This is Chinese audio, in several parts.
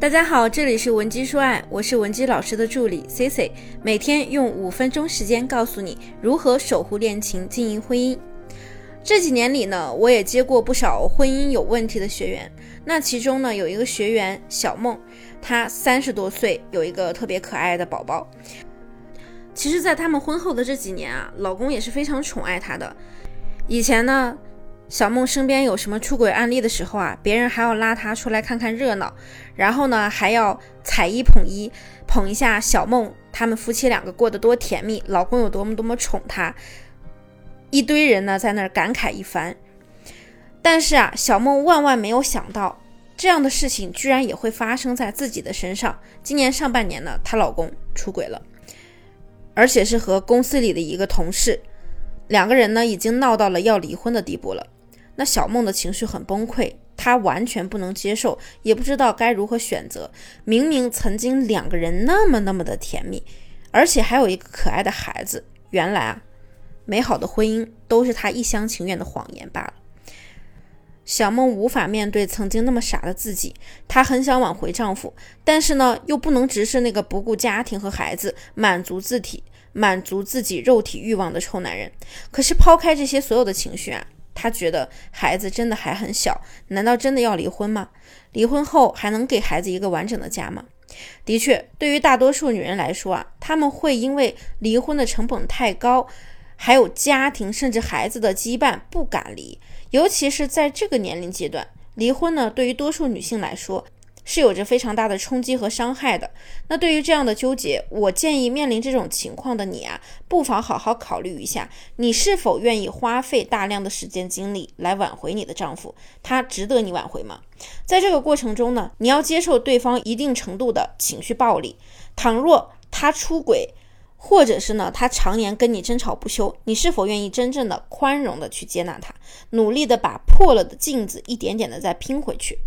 大家好，这里是文姬说爱，我是文姬老师的助理 C C，每天用五分钟时间告诉你如何守护恋情、经营婚姻。这几年里呢，我也接过不少婚姻有问题的学员。那其中呢，有一个学员小梦，她三十多岁，有一个特别可爱的宝宝。其实，在他们婚后的这几年啊，老公也是非常宠爱她的。以前呢。小梦身边有什么出轨案例的时候啊，别人还要拉她出来看看热闹，然后呢还要踩一捧一，捧一下小梦他们夫妻两个过得多甜蜜，老公有多么多么宠她，一堆人呢在那儿感慨一番。但是啊，小梦万万没有想到，这样的事情居然也会发生在自己的身上。今年上半年呢，她老公出轨了，而且是和公司里的一个同事，两个人呢已经闹到了要离婚的地步了。那小梦的情绪很崩溃，她完全不能接受，也不知道该如何选择。明明曾经两个人那么那么的甜蜜，而且还有一个可爱的孩子，原来啊，美好的婚姻都是她一厢情愿的谎言罢了。小梦无法面对曾经那么傻的自己，她很想挽回丈夫，但是呢，又不能直视那个不顾家庭和孩子、满足自体、满足自己肉体欲望的臭男人。可是抛开这些所有的情绪啊。他觉得孩子真的还很小，难道真的要离婚吗？离婚后还能给孩子一个完整的家吗？的确，对于大多数女人来说啊，他们会因为离婚的成本太高，还有家庭甚至孩子的羁绊不敢离，尤其是在这个年龄阶段，离婚呢，对于多数女性来说。是有着非常大的冲击和伤害的。那对于这样的纠结，我建议面临这种情况的你啊，不妨好好考虑一下，你是否愿意花费大量的时间精力来挽回你的丈夫？他值得你挽回吗？在这个过程中呢，你要接受对方一定程度的情绪暴力。倘若他出轨，或者是呢，他常年跟你争吵不休，你是否愿意真正的宽容的去接纳他，努力的把破了的镜子一点点的再拼回去？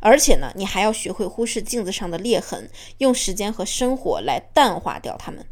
而且呢，你还要学会忽视镜子上的裂痕，用时间和生活来淡化掉它们。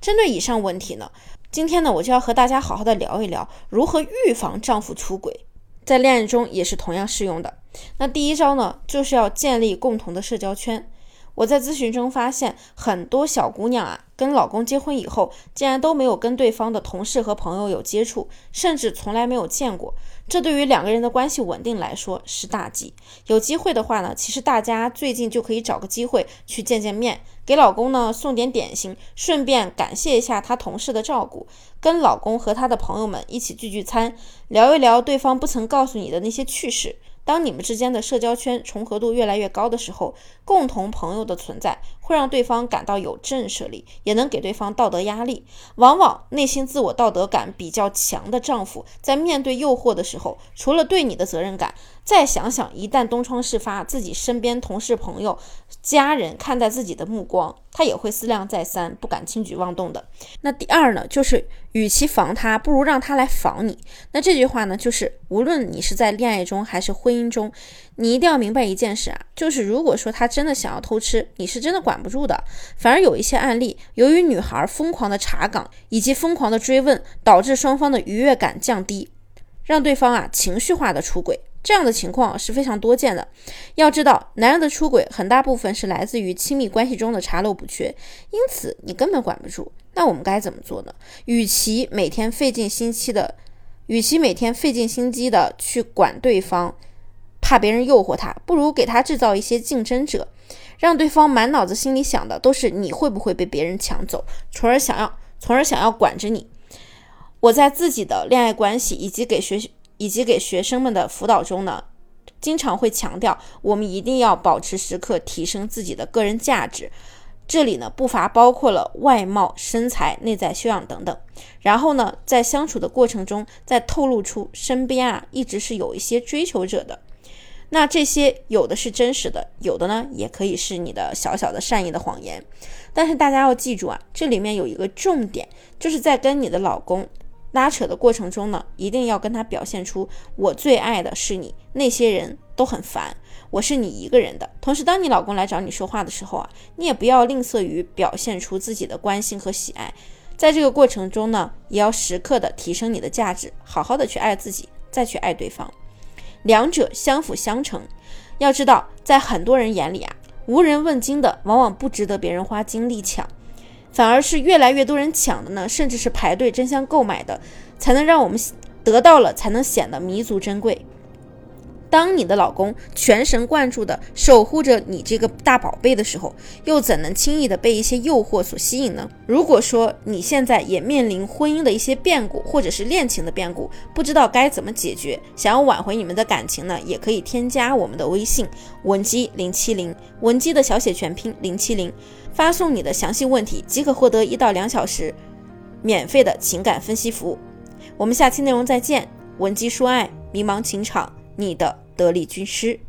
针对以上问题呢，今天呢，我就要和大家好好的聊一聊如何预防丈夫出轨，在恋爱中也是同样适用的。那第一招呢，就是要建立共同的社交圈。我在咨询中发现，很多小姑娘啊，跟老公结婚以后，竟然都没有跟对方的同事和朋友有接触，甚至从来没有见过。这对于两个人的关系稳定来说是大忌。有机会的话呢，其实大家最近就可以找个机会去见见面，给老公呢送点点心，顺便感谢一下他同事的照顾，跟老公和他的朋友们一起聚聚餐，聊一聊对方不曾告诉你的那些趣事。当你们之间的社交圈重合度越来越高的时候，共同朋友的存在会让对方感到有震慑力，也能给对方道德压力。往往内心自我道德感比较强的丈夫，在面对诱惑的时候，除了对你的责任感，再想想一旦东窗事发，自己身边同事、朋友、家人看待自己的目光，他也会思量再三，不敢轻举妄动的。那第二呢，就是与其防他，不如让他来防你。那这句话呢，就是无论你是在恋爱中还是婚。姻中，你一定要明白一件事啊，就是如果说他真的想要偷吃，你是真的管不住的。反而有一些案例，由于女孩疯狂的查岗以及疯狂的追问，导致双方的愉悦感降低，让对方啊情绪化的出轨，这样的情况是非常多见的。要知道，男人的出轨很大部分是来自于亲密关系中的查漏补缺，因此你根本管不住。那我们该怎么做呢？与其每天费尽心机的，与其每天费尽心机的去管对方。怕别人诱惑他，不如给他制造一些竞争者，让对方满脑子心里想的都是你会不会被别人抢走，从而想要，从而想要管着你。我在自己的恋爱关系以及给学习以及给学生们的辅导中呢，经常会强调，我们一定要保持时刻提升自己的个人价值。这里呢，不乏包括了外貌、身材、内在修养等等。然后呢，在相处的过程中，再透露出身边啊一直是有一些追求者的。那这些有的是真实的，有的呢也可以是你的小小的善意的谎言。但是大家要记住啊，这里面有一个重点，就是在跟你的老公拉扯的过程中呢，一定要跟他表现出我最爱的是你，那些人都很烦，我是你一个人的。同时，当你老公来找你说话的时候啊，你也不要吝啬于表现出自己的关心和喜爱。在这个过程中呢，也要时刻的提升你的价值，好好的去爱自己，再去爱对方。两者相辅相成。要知道，在很多人眼里啊，无人问津的，往往不值得别人花精力抢，反而是越来越多人抢的呢，甚至是排队争相购买的，才能让我们得到了，才能显得弥足珍贵。当你的老公全神贯注地守护着你这个大宝贝的时候，又怎能轻易地被一些诱惑所吸引呢？如果说你现在也面临婚姻的一些变故，或者是恋情的变故，不知道该怎么解决，想要挽回你们的感情呢，也可以添加我们的微信文姬零七零，文姬的小写全拼零七零，发送你的详细问题，即可获得一到两小时免费的情感分析服务。我们下期内容再见，文姬说爱，迷茫情场，你的。得力军师。